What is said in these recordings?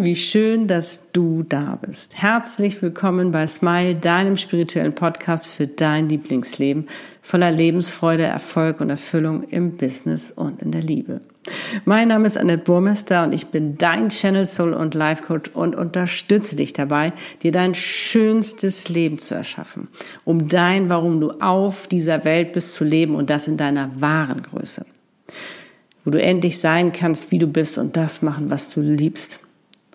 Wie schön, dass du da bist. Herzlich willkommen bei Smile, deinem spirituellen Podcast für dein Lieblingsleben voller Lebensfreude, Erfolg und Erfüllung im Business und in der Liebe. Mein Name ist Annette Burmester und ich bin dein Channel Soul und Life Coach und unterstütze dich dabei, dir dein schönstes Leben zu erschaffen, um dein, warum du auf dieser Welt bist, zu leben und das in deiner wahren Größe wo du endlich sein kannst, wie du bist und das machen, was du liebst.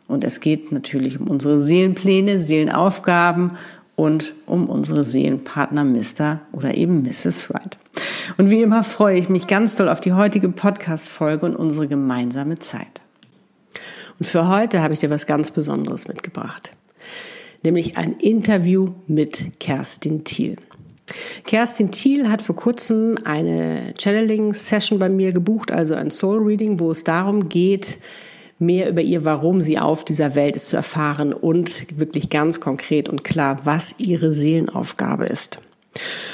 Und es geht natürlich um unsere Seelenpläne, Seelenaufgaben und um unsere Seelenpartner Mr. oder eben Mrs. Wright. Und wie immer freue ich mich ganz doll auf die heutige Podcast-Folge und unsere gemeinsame Zeit. Und für heute habe ich dir was ganz Besonderes mitgebracht. Nämlich ein Interview mit Kerstin Thiel. Kerstin Thiel hat vor kurzem eine Channeling-Session bei mir gebucht, also ein Soul-Reading, wo es darum geht, mehr über ihr Warum sie auf dieser Welt ist zu erfahren und wirklich ganz konkret und klar, was ihre Seelenaufgabe ist.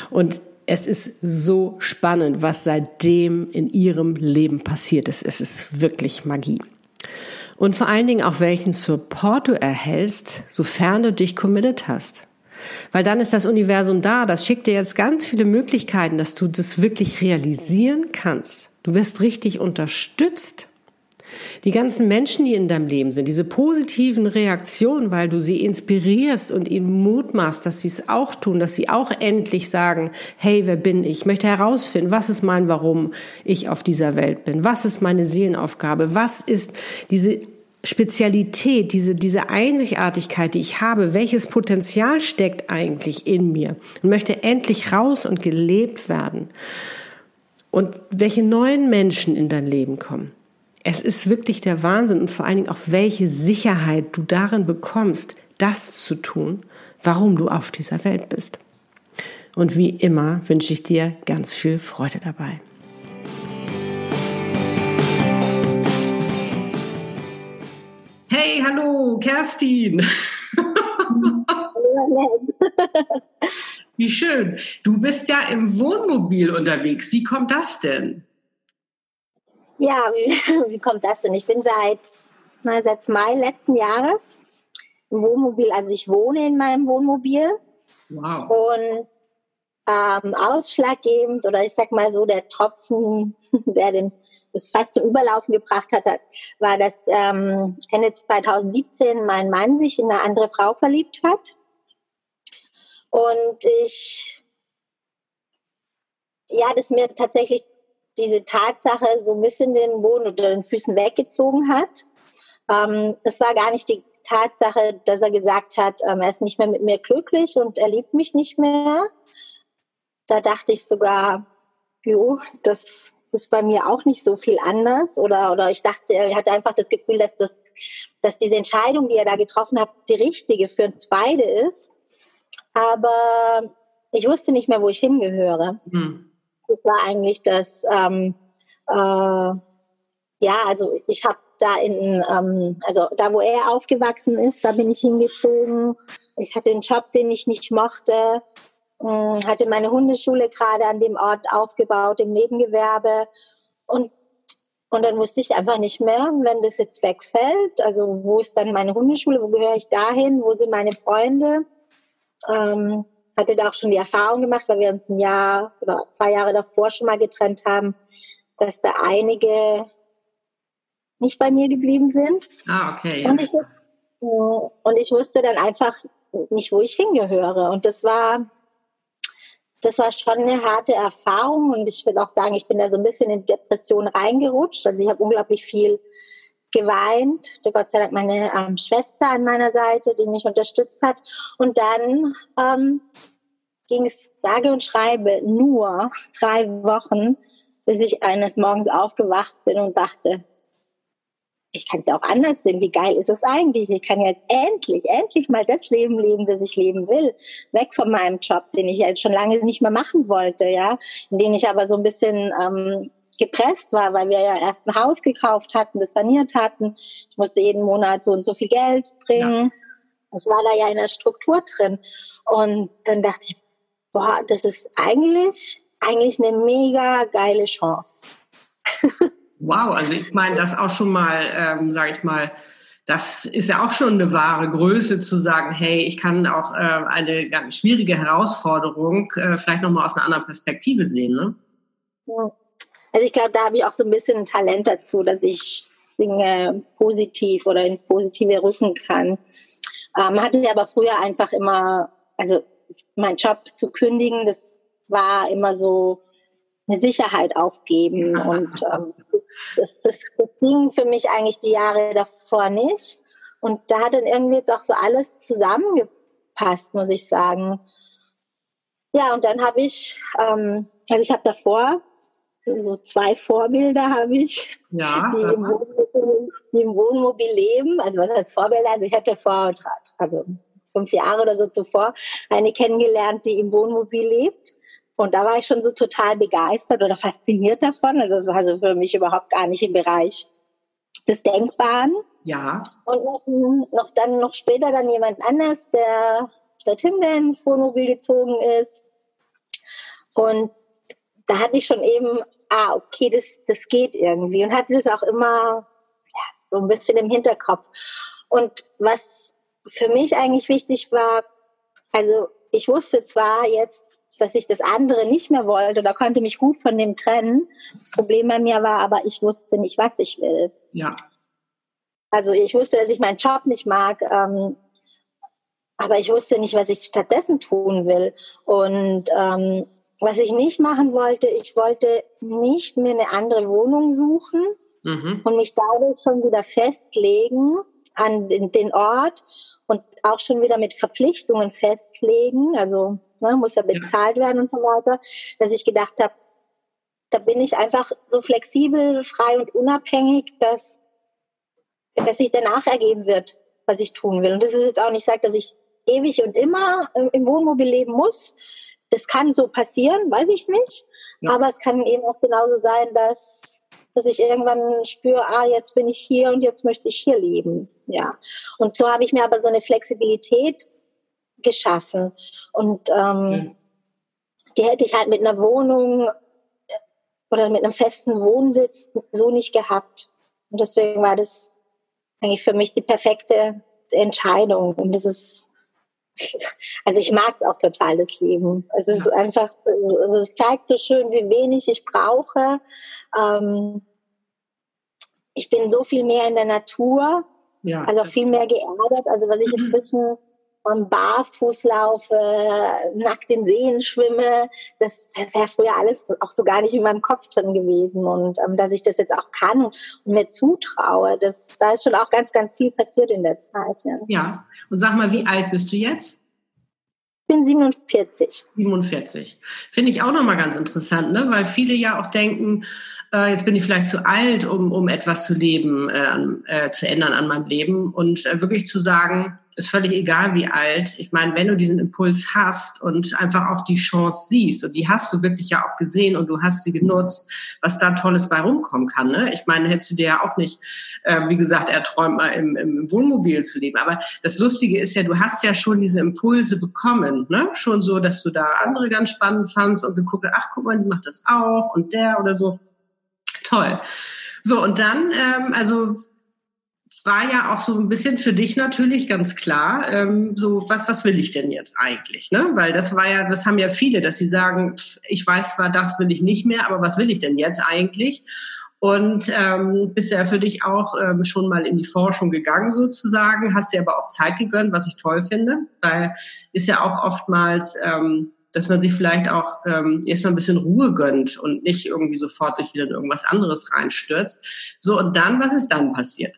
Und es ist so spannend, was seitdem in ihrem Leben passiert ist. Es ist wirklich Magie. Und vor allen Dingen auch welchen Support du erhältst, sofern du dich committed hast. Weil dann ist das Universum da, das schickt dir jetzt ganz viele Möglichkeiten, dass du das wirklich realisieren kannst. Du wirst richtig unterstützt. Die ganzen Menschen, die in deinem Leben sind, diese positiven Reaktionen, weil du sie inspirierst und ihnen Mut machst, dass sie es auch tun, dass sie auch endlich sagen, hey, wer bin ich? Ich möchte herausfinden, was ist mein Warum ich auf dieser Welt bin? Was ist meine Seelenaufgabe? Was ist diese Spezialität, diese, diese Einzigartigkeit, die ich habe, welches Potenzial steckt eigentlich in mir und möchte endlich raus und gelebt werden. Und welche neuen Menschen in dein Leben kommen. Es ist wirklich der Wahnsinn und vor allen Dingen auch welche Sicherheit du darin bekommst, das zu tun, warum du auf dieser Welt bist. Und wie immer wünsche ich dir ganz viel Freude dabei. Hey, hallo, Kerstin. Wie schön. Du bist ja im Wohnmobil unterwegs. Wie kommt das denn? Ja, wie, wie kommt das denn? Ich bin seit, na, seit Mai letzten Jahres im Wohnmobil. Also ich wohne in meinem Wohnmobil. Wow. Und ähm, ausschlaggebend oder ich sag mal so der Tropfen, der den das fast zum Überlaufen gebracht hat, war, dass ähm, Ende 2017 mein Mann sich in eine andere Frau verliebt hat. Und ich, ja, das mir tatsächlich diese Tatsache so ein bisschen den Boden unter den Füßen weggezogen hat. Ähm, es war gar nicht die Tatsache, dass er gesagt hat, ähm, er ist nicht mehr mit mir glücklich und er liebt mich nicht mehr. Da dachte ich sogar, jo, das ist bei mir auch nicht so viel anders oder, oder ich dachte, er hatte einfach das Gefühl, dass das, dass diese Entscheidung, die er da getroffen hat, die richtige für uns beide ist. Aber ich wusste nicht mehr, wo ich hingehöre. Mhm. Das war eigentlich das, ähm, äh, ja, also ich habe da in, ähm, also da, wo er aufgewachsen ist, da bin ich hingezogen. Ich hatte einen Job, den ich nicht mochte. Hm, hatte meine Hundeschule gerade an dem Ort aufgebaut im Nebengewerbe und und dann wusste ich einfach nicht mehr, wenn das jetzt wegfällt, also wo ist dann meine Hundeschule, wo gehöre ich dahin, wo sind meine Freunde? Ähm, hatte da auch schon die Erfahrung gemacht, weil wir uns ein Jahr oder zwei Jahre davor schon mal getrennt haben, dass da einige nicht bei mir geblieben sind. Ah, okay. Und ich, und ich wusste dann einfach nicht, wo ich hingehöre. Und das war das war schon eine harte Erfahrung und ich will auch sagen, ich bin da so ein bisschen in Depression reingerutscht. Also ich habe unglaublich viel geweint. Gott sei Dank meine ähm, Schwester an meiner Seite, die mich unterstützt hat. Und dann ähm, ging es sage und schreibe nur drei Wochen, bis ich eines Morgens aufgewacht bin und dachte, ich kann es ja auch anders sehen. Wie geil ist es eigentlich? Ich kann jetzt endlich, endlich mal das Leben leben, das ich leben will. Weg von meinem Job, den ich jetzt schon lange nicht mehr machen wollte, ja. In den ich aber so ein bisschen ähm, gepresst war, weil wir ja erst ein Haus gekauft hatten, das saniert hatten. Ich musste jeden Monat so und so viel Geld bringen. Ja. Ich war da ja in der Struktur drin. Und dann dachte ich, boah, das ist eigentlich, eigentlich eine mega geile Chance. Wow, also ich meine, das auch schon mal, ähm, sage ich mal, das ist ja auch schon eine wahre Größe zu sagen, hey, ich kann auch äh, eine ganz schwierige Herausforderung äh, vielleicht nochmal aus einer anderen Perspektive sehen. Ne? Also ich glaube, da habe ich auch so ein bisschen ein Talent dazu, dass ich Dinge positiv oder ins Positive rücken kann. Ähm, hatte aber früher einfach immer, also meinen Job zu kündigen, das war immer so eine Sicherheit aufgeben und ähm, das, das, das ging für mich eigentlich die Jahre davor nicht. Und da hat dann irgendwie jetzt auch so alles zusammengepasst, muss ich sagen. Ja, und dann habe ich, ähm, also ich habe davor so zwei Vorbilder habe ich, ja, die, im Wohnmobil, die im Wohnmobil leben. Also was heißt Vorbilder? Also ich hatte vor, also fünf Jahre oder so zuvor eine kennengelernt, die im Wohnmobil lebt. Und da war ich schon so total begeistert oder fasziniert davon. Also das war so für mich überhaupt gar nicht im Bereich des Denkbaren. Ja. Und noch, noch dann noch später dann jemand anders, der der Tim, der ins Wohnmobil gezogen ist. Und da hatte ich schon eben, ah, okay, das, das geht irgendwie und hatte das auch immer ja, so ein bisschen im Hinterkopf. Und was für mich eigentlich wichtig war, also ich wusste zwar jetzt, dass ich das andere nicht mehr wollte da konnte mich gut von dem trennen. Das Problem bei mir war aber, ich wusste nicht, was ich will. Ja. Also ich wusste, dass ich meinen Job nicht mag, ähm, aber ich wusste nicht, was ich stattdessen tun will. Und ähm, was ich nicht machen wollte, ich wollte nicht mir eine andere Wohnung suchen mhm. und mich dadurch schon wieder festlegen an den, Ort und auch schon wieder mit Verpflichtungen festlegen. Also ne, muss ja bezahlt werden und so weiter, dass ich gedacht habe, da bin ich einfach so flexibel, frei und unabhängig, dass, dass sich danach ergeben wird, was ich tun will. Und das ist jetzt auch nicht sagt, dass ich ewig und immer im Wohnmobil leben muss. Das kann so passieren, weiß ich nicht. Ja. Aber es kann eben auch genauso sein, dass, dass ich irgendwann spüre, ah, jetzt bin ich hier und jetzt möchte ich hier leben. Ja. Und so habe ich mir aber so eine Flexibilität geschaffen. Und ähm, mhm. die hätte ich halt mit einer Wohnung äh, oder mit einem festen Wohnsitz so nicht gehabt. Und deswegen war das eigentlich für mich die perfekte Entscheidung. Und das ist, also ich mag es auch total, das Leben. Es ist einfach, also es zeigt so schön, wie wenig ich brauche. Ähm, ich bin so viel mehr in der Natur, ja. also viel mehr geerdet. Also was ich inzwischen ähm, barfuß laufe, nackt in Seen schwimme. Das wäre früher alles auch so gar nicht in meinem Kopf drin gewesen. Und ähm, dass ich das jetzt auch kann und mir zutraue, das, da ist schon auch ganz, ganz viel passiert in der Zeit. Ja, ja. und sag mal, wie alt bist du jetzt? Ich bin 47. 47. Finde ich auch nochmal ganz interessant, ne? weil viele ja auch denken, äh, jetzt bin ich vielleicht zu alt, um, um etwas zu leben, äh, äh, zu ändern an meinem Leben und äh, wirklich zu sagen, ist völlig egal, wie alt. Ich meine, wenn du diesen Impuls hast und einfach auch die Chance siehst, und die hast du wirklich ja auch gesehen und du hast sie genutzt, was da Tolles bei rumkommen kann. Ne? Ich meine, hättest du dir ja auch nicht, äh, wie gesagt, erträumt mal im, im Wohnmobil zu leben. Aber das Lustige ist ja, du hast ja schon diese Impulse bekommen. Ne? Schon so, dass du da andere ganz spannend fandst und geguckt hast, ach, guck mal, die macht das auch und der oder so. Toll. So, und dann, ähm, also war ja auch so ein bisschen für dich natürlich ganz klar, ähm, so was, was will ich denn jetzt eigentlich? Ne? Weil das war ja, das haben ja viele, dass sie sagen, ich weiß zwar, das will ich nicht mehr, aber was will ich denn jetzt eigentlich? Und ähm, bist ja für dich auch ähm, schon mal in die Forschung gegangen sozusagen, hast dir aber auch Zeit gegönnt, was ich toll finde, weil ist ja auch oftmals ähm, dass man sich vielleicht auch ähm, erstmal ein bisschen Ruhe gönnt und nicht irgendwie sofort sich wieder in irgendwas anderes reinstürzt. So, und dann, was ist dann passiert?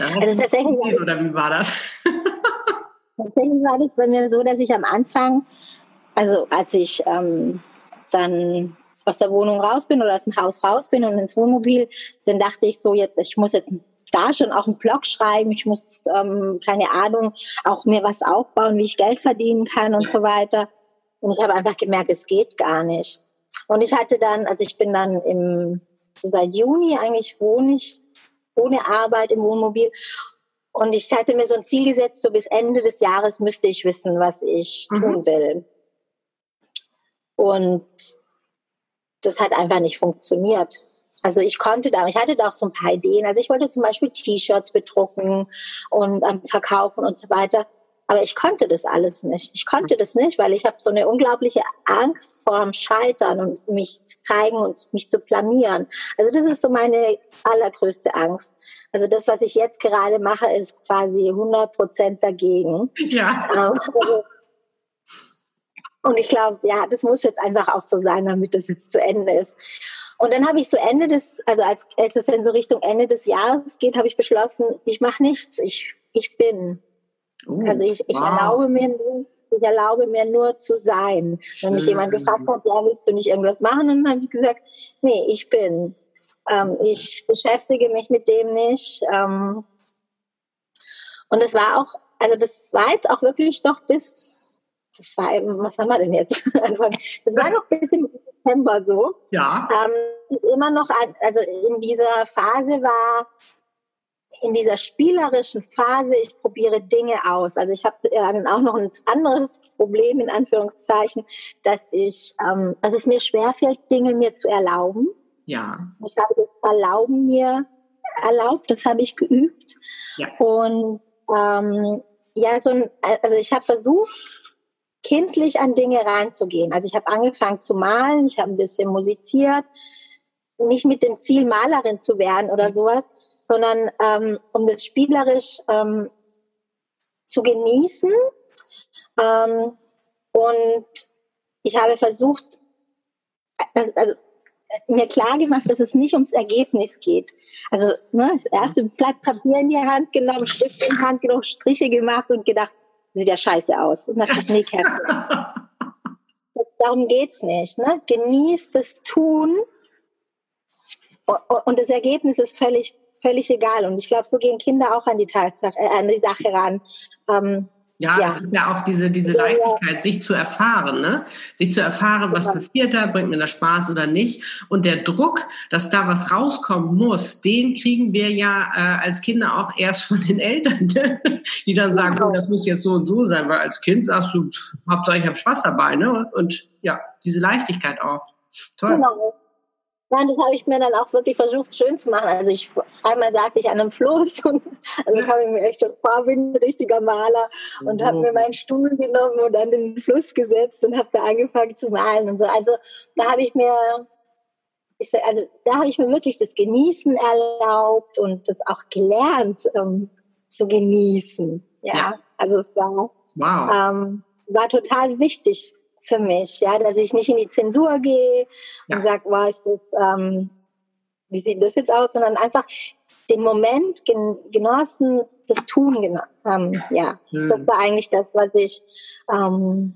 Also tatsächlich oder wie war das? tatsächlich war das bei mir so, dass ich am Anfang, also als ich ähm, dann aus der Wohnung raus bin oder aus dem Haus raus bin und ins Wohnmobil, dann dachte ich so jetzt, ich muss jetzt da schon auch einen Blog schreiben, ich muss, ähm, keine Ahnung, auch mir was aufbauen, wie ich Geld verdienen kann und so weiter. Und ich habe einfach gemerkt, es geht gar nicht. Und ich hatte dann, also ich bin dann im, so seit Juni eigentlich wohne ich ohne Arbeit im Wohnmobil. Und ich hatte mir so ein Ziel gesetzt, so bis Ende des Jahres müsste ich wissen, was ich mhm. tun will. Und das hat einfach nicht funktioniert. also ich konnte da, ich hatte da auch so ein paar Ideen. Also ich wollte zum Beispiel T-Shirts bedrucken und ähm, verkaufen und so weiter. Aber ich konnte das alles nicht. Ich konnte das nicht, weil ich habe so eine unglaubliche Angst vor dem Scheitern und mich zu zeigen und mich zu blamieren. Also das ist so meine allergrößte Angst. Also das, was ich jetzt gerade mache, ist quasi 100 Prozent dagegen. Ja. Ähm, und ich glaube, ja, das muss jetzt einfach auch so sein, damit das jetzt zu Ende ist. Und dann habe ich so Ende des, also als, als es dann so Richtung Ende des Jahres geht, habe ich beschlossen, ich mache nichts, ich, ich bin. Uh, also ich, ich wow. erlaube mir nur, ich erlaube mir nur zu sein. Wenn mich jemand gefragt hat, ja, willst du nicht irgendwas machen? dann habe ich gesagt, nee, ich bin. Ähm, ich beschäftige mich mit dem nicht. Ähm, und es war auch, also das war jetzt auch wirklich doch bis das war, was haben wir denn jetzt? Also, das war noch bis im September so. Ja. Ähm, immer noch, also in dieser Phase war, in dieser spielerischen Phase, ich probiere Dinge aus. Also ich habe dann auch noch ein anderes Problem, in Anführungszeichen, dass ich, ähm, dass es mir schwerfällt, Dinge mir zu erlauben. Ja. Ich habe das Erlauben mir erlaubt, das habe ich geübt. Ja. Und ähm, ja, so ein, also ich habe versucht, kindlich an Dinge ranzugehen. Also ich habe angefangen zu malen, ich habe ein bisschen musiziert, nicht mit dem Ziel, Malerin zu werden oder sowas, sondern ähm, um das spielerisch ähm, zu genießen. Ähm, und ich habe versucht, also, also mir klar gemacht, dass es nicht ums Ergebnis geht. Also ne, das erste Blatt Papier in die Hand genommen, Stift in die Hand genommen, Striche gemacht und gedacht, sieht ja scheiße aus. Und dachte ich, nee, darum geht's nicht. Ne? Genieß das Tun und das Ergebnis ist völlig, völlig egal. Und ich glaube, so gehen Kinder auch an die Tatsache, äh, an die Sache ran. Ähm, ja, ja, es ist ja auch diese, diese Leichtigkeit, sich zu erfahren, ne? Sich zu erfahren, was passiert da, bringt mir das Spaß oder nicht. Und der Druck, dass da was rauskommen muss, den kriegen wir ja äh, als Kinder auch erst von den Eltern, ne? die dann sagen, genau. oh, das muss jetzt so und so sein, weil als Kind sagst du, Hauptsache ich habe Spaß dabei, ne? Und ja, diese Leichtigkeit auch. Toll. Genau. Nein, das habe ich mir dann auch wirklich versucht, schön zu machen. Also ich einmal saß ich an einem Floß und also kam ich mir echt das war wie ein richtiger Maler und habe mir meinen Stuhl genommen und an den Fluss gesetzt und habe da angefangen zu malen und so. Also da habe ich mir also da habe ich mir wirklich das Genießen erlaubt und das auch gelernt ähm, zu genießen. Ja, ja, also es war wow. ähm, war total wichtig für mich, ja, dass ich nicht in die Zensur gehe ja. und sage, wow, ist das, ähm, wie sieht das jetzt aus, sondern einfach den Moment gen genossen, das Tun, ähm, ja, mhm. das war eigentlich das, was ich, ähm,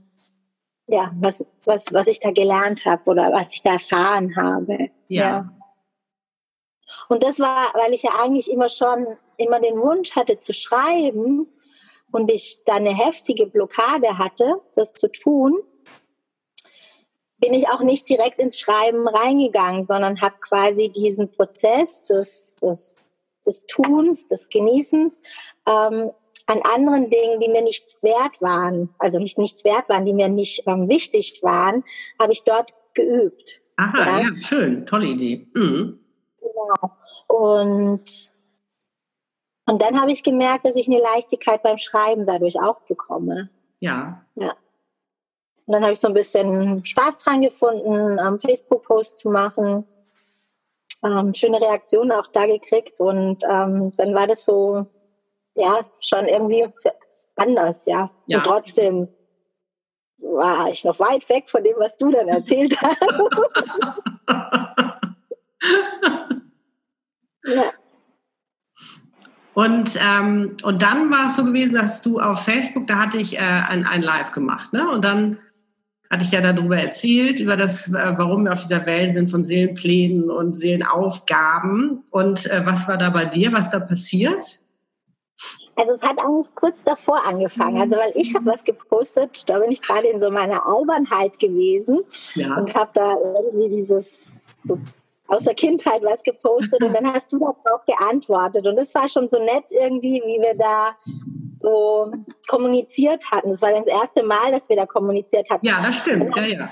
ja, was, was, was ich da gelernt habe oder was ich da erfahren habe. Ja. ja. Und das war, weil ich ja eigentlich immer schon immer den Wunsch hatte zu schreiben und ich da eine heftige Blockade hatte, das zu tun, bin ich auch nicht direkt ins Schreiben reingegangen, sondern habe quasi diesen Prozess des, des, des Tuns, des Genießens ähm, an anderen Dingen, die mir nichts wert waren, also nicht nichts wert waren, die mir nicht ähm, wichtig waren, habe ich dort geübt. Aha, ja, ja schön, tolle Idee. Mhm. Genau. Und und dann habe ich gemerkt, dass ich eine Leichtigkeit beim Schreiben dadurch auch bekomme. Ja. Ja. Und dann habe ich so ein bisschen Spaß dran gefunden, ähm, Facebook-Posts zu machen. Ähm, schöne Reaktionen auch da gekriegt. Und ähm, dann war das so, ja, schon irgendwie anders, ja. ja. Und trotzdem war ich noch weit weg von dem, was du dann erzählt hast. ja. Und, ähm, und dann war es so gewesen, dass du auf Facebook, da hatte ich äh, ein, ein Live gemacht, ne? Und dann hatte ich ja darüber erzählt, über das, äh, warum wir auf dieser Welt sind von Seelenplänen und Seelenaufgaben. Und äh, was war da bei dir, was da passiert? Also es hat eigentlich kurz davor angefangen. Also weil ich habe was gepostet, da bin ich gerade in so meiner Albernheit gewesen ja. und habe da irgendwie dieses so aus der Kindheit was gepostet und dann hast du darauf geantwortet und das war schon so nett irgendwie, wie wir da so kommuniziert hatten. Das war das erste Mal, dass wir da kommuniziert hatten. Ja, das stimmt, ja, ja.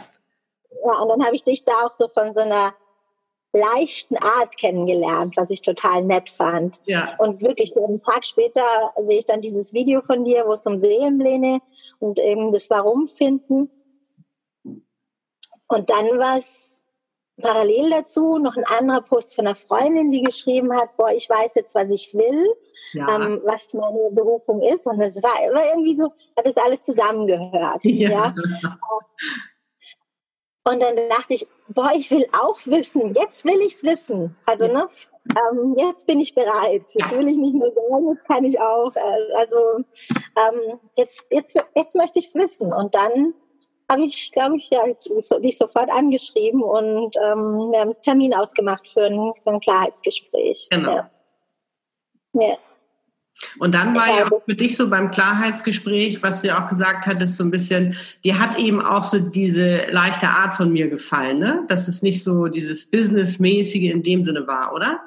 Ja, und dann habe ich dich da auch so von so einer leichten Art kennengelernt, was ich total nett fand. Ja. Und wirklich einen Tag später sehe ich dann dieses Video von dir, wo es um Seelenpläne und eben das Warum finden. Und dann war es parallel dazu noch ein anderer Post von einer Freundin, die geschrieben hat, boah, ich weiß jetzt, was ich will, ja. ähm, was meine Berufung ist. Und es war immer irgendwie so, hat das alles zusammengehört. Ja. ja. Und dann dachte ich, boah, ich will auch wissen. Jetzt will ich's wissen. Also, ne, ähm, jetzt bin ich bereit. Jetzt will ich nicht nur sagen, jetzt kann ich auch. Äh, also, ähm, jetzt, jetzt, jetzt möchte ich's wissen. Und dann habe ich, glaube ich, ja, dich sofort angeschrieben und ähm, wir haben einen Termin ausgemacht für ein, für ein Klarheitsgespräch. Genau. Ja. ja. Und dann war ja auch für dich so beim Klarheitsgespräch, was du ja auch gesagt hattest, so ein bisschen, dir hat eben auch so diese leichte Art von mir gefallen, ne? Dass es nicht so dieses Businessmäßige in dem Sinne war, oder?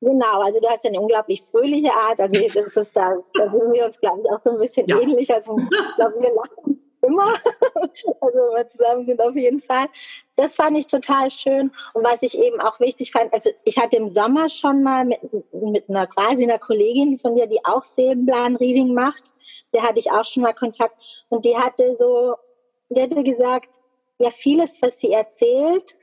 Genau, also du hast ja eine unglaublich fröhliche Art. Also das ist da, da sind wir uns, glaube ich, auch so ein bisschen ja. ähnlich. Also ich glaube, wir lachen immer. also wenn wir zusammen sind auf jeden Fall. Das fand ich total schön. Und was ich eben auch wichtig fand, also ich hatte im Sommer schon mal mit, mit einer quasi einer Kollegin von dir, die auch Seelenplan-Reading macht, der hatte ich auch schon mal Kontakt. Und die hatte so, die hatte gesagt, ja, vieles, was sie erzählt,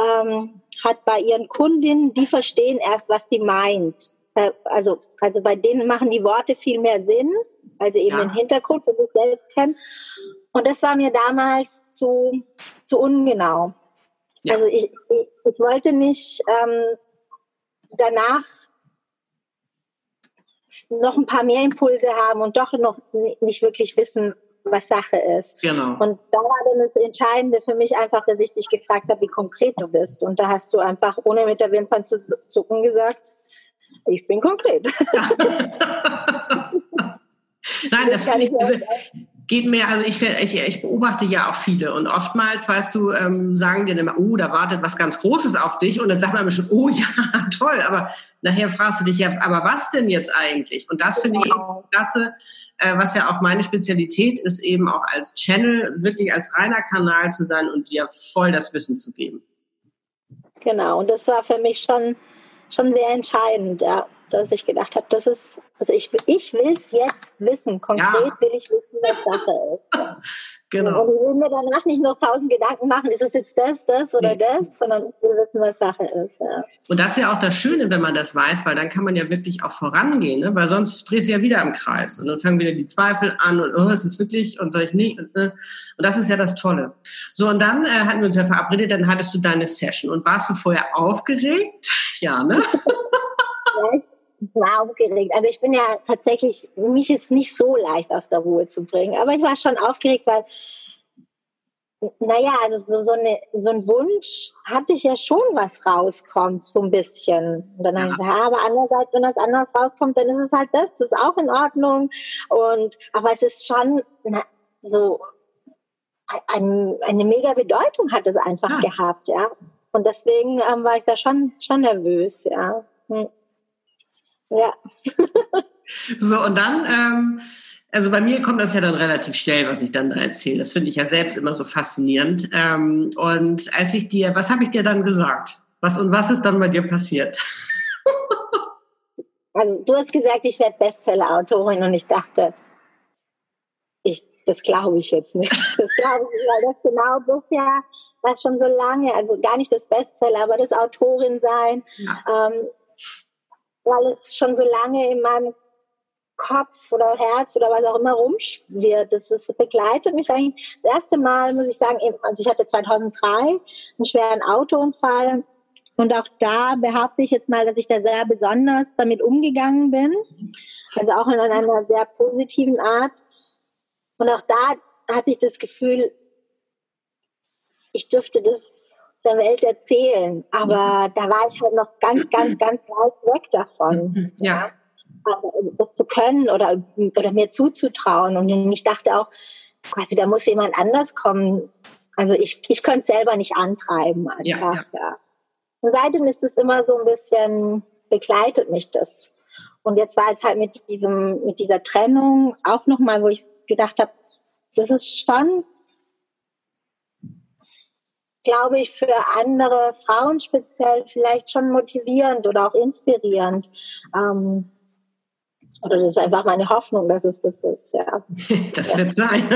ähm, hat bei ihren Kundinnen, die verstehen erst, was sie meint. Äh, also, also bei denen machen die Worte viel mehr Sinn, weil sie eben ja. den Hintergrund für sich selbst kennen. Und das war mir damals zu, zu ungenau. Ja. Also ich, ich, ich, wollte nicht ähm, danach noch ein paar mehr Impulse haben und doch noch nicht wirklich wissen, was Sache ist. Genau. Und da war dann das Entscheidende für mich einfach, dass ich dich gefragt habe, wie konkret du bist. Und da hast du einfach, ohne mit der Wimpern zu zucken, gesagt, ich bin konkret. Nein, das, das finde ich, also, geht mir, also ich, ich, ich beobachte ja auch viele und oftmals, weißt du, ähm, sagen dann immer, oh, da wartet was ganz Großes auf dich und dann sagt man mir schon, oh ja, toll, aber nachher fragst du dich ja, aber was denn jetzt eigentlich? Und das finde ich auch klasse, äh, was ja auch meine Spezialität ist, eben auch als Channel, wirklich als reiner Kanal zu sein und dir voll das Wissen zu geben. Genau, und das war für mich schon, schon sehr entscheidend, ja dass ich gedacht habe, das ist, also ich, ich will es jetzt wissen. Konkret ja. will ich wissen, was Sache ist. Genau. Und ich will mir danach nicht noch tausend Gedanken machen, ist es jetzt das, das oder nee. das, sondern ich will wissen, was Sache ist. Ja. Und das ist ja auch das Schöne, wenn man das weiß, weil dann kann man ja wirklich auch vorangehen, ne? weil sonst drehst du ja wieder im Kreis und dann fangen wieder die Zweifel an und oh, ist es wirklich und soll ich nicht und, ne? und das ist ja das Tolle. So und dann äh, hatten wir uns ja verabredet, dann hattest du deine Session und warst du vorher aufgeregt? ja, ne? ich war aufgeregt. Also ich bin ja tatsächlich, mich ist nicht so leicht aus der Ruhe zu bringen, aber ich war schon aufgeregt, weil, naja, also so, so, eine, so ein Wunsch hatte ich ja schon, was rauskommt, so ein bisschen. Und dann ja. habe ich gesagt, ja, aber andererseits, wenn was anderes rauskommt, dann ist es halt das, das ist auch in Ordnung. Und, aber es ist schon na, so, ein, eine mega Bedeutung hat es einfach ja. gehabt, ja. Und deswegen ähm, war ich da schon, schon nervös, ja. Hm. Ja. so, und dann, ähm, also bei mir kommt das ja dann relativ schnell, was ich dann da erzähle. Das finde ich ja selbst immer so faszinierend. Ähm, und als ich dir, was habe ich dir dann gesagt? Was und was ist dann bei dir passiert? also du hast gesagt, ich werde Bestseller-Autorin und ich dachte, ich, das glaube ich jetzt nicht. Das glaube ich, weil das genau das ja, was schon so lange, also gar nicht das Bestseller, aber das Autorin sein. Ja. Ähm, weil es schon so lange in meinem Kopf oder Herz oder was auch immer rumschwirrt. Das ist, begleitet mich eigentlich. Das erste Mal, muss ich sagen, also ich hatte 2003 einen schweren Autounfall. Und auch da behaupte ich jetzt mal, dass ich da sehr besonders damit umgegangen bin. Also auch in einer sehr positiven Art. Und auch da hatte ich das Gefühl, ich dürfte das der Welt erzählen. Aber da war ich halt noch ganz, ganz, ganz weit weg davon. Mhm. Ja. Das zu können oder, oder mir zuzutrauen. Und ich dachte auch, quasi, da muss jemand anders kommen. Also ich, ich könnte es selber nicht antreiben einfach, ja, ja. ja. Und seitdem ist es immer so ein bisschen, begleitet mich das. Und jetzt war es halt mit diesem, mit dieser Trennung auch nochmal, wo ich gedacht habe, das ist schon glaube ich, für andere Frauen speziell vielleicht schon motivierend oder auch inspirierend. Ähm, oder das ist einfach meine Hoffnung, dass es das ist, ja. Das wird sein.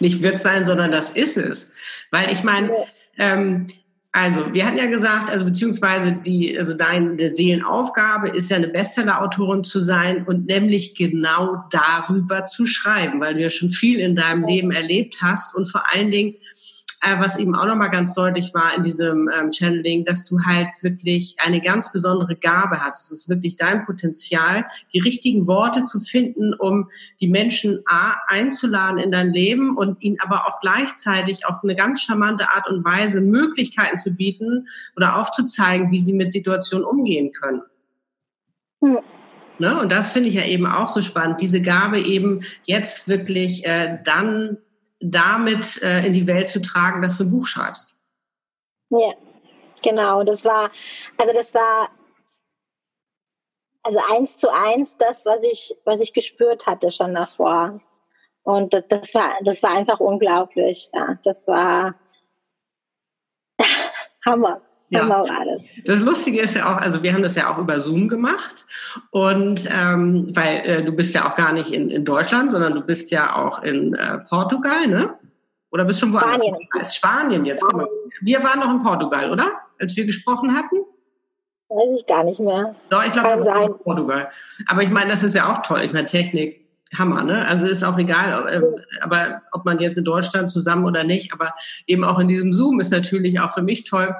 Nicht wird sein, sondern das ist es. Weil ich meine, ähm, also, wir hatten ja gesagt, also beziehungsweise die, also deine Seelenaufgabe ist ja eine Bestseller-Autorin zu sein und nämlich genau darüber zu schreiben, weil du ja schon viel in deinem Leben erlebt hast und vor allen Dingen was eben auch nochmal ganz deutlich war in diesem ähm, Channeling, dass du halt wirklich eine ganz besondere Gabe hast. Es ist wirklich dein Potenzial, die richtigen Worte zu finden, um die Menschen A, einzuladen in dein Leben und ihnen aber auch gleichzeitig auf eine ganz charmante Art und Weise Möglichkeiten zu bieten oder aufzuzeigen, wie sie mit Situationen umgehen können. Hm. Ne? Und das finde ich ja eben auch so spannend, diese Gabe eben jetzt wirklich äh, dann damit äh, in die Welt zu tragen, dass du ein Buch schreibst. Ja, genau. Das war, also das war also eins zu eins das, was ich, was ich gespürt hatte schon davor. Und das, das war, das war einfach unglaublich. Ja, das war Hammer. Ja. Das Lustige ist ja auch, also wir haben das ja auch über Zoom gemacht und ähm, weil äh, du bist ja auch gar nicht in, in Deutschland, sondern du bist ja auch in äh, Portugal, ne? Oder bist schon woanders? Spanien. Spanien jetzt. Guck mal. Wir waren noch in Portugal, oder? Als wir gesprochen hatten? Weiß ich gar nicht mehr. Doch, ich glaube. In Portugal. Aber ich meine, das ist ja auch toll. Ich meine, Technik, Hammer, ne? Also ist auch egal, äh, aber ob man jetzt in Deutschland zusammen oder nicht, aber eben auch in diesem Zoom ist natürlich auch für mich toll,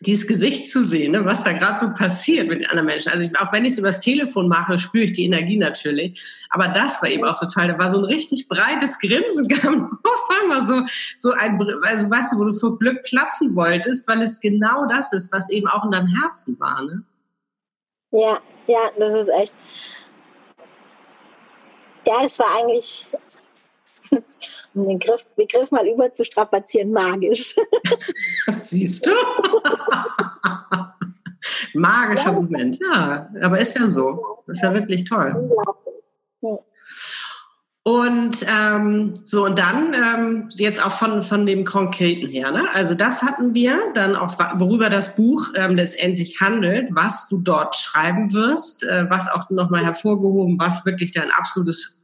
dieses Gesicht zu sehen, ne, was da gerade so passiert mit den anderen Menschen. Also ich, auch wenn ich es übers Telefon mache, spüre ich die Energie natürlich. Aber das war eben auch so toll. Da war so ein richtig breites Grinsen, kam auf einmal so, so ein, also weißt du, wo du vor Glück platzen wolltest, weil es genau das ist, was eben auch in deinem Herzen war, ne? Ja, ja, das ist echt. Ja, es war eigentlich um den Griff, Begriff mal über zu strapazieren, magisch. Siehst du? Magischer ja. Moment, ja. Aber ist ja so. ist ja wirklich toll. Und ähm, so, und dann ähm, jetzt auch von, von dem Konkreten her. Ne? Also das hatten wir dann auch, worüber das Buch ähm, letztendlich handelt, was du dort schreiben wirst, äh, was auch nochmal hervorgehoben, was wirklich dein absolutes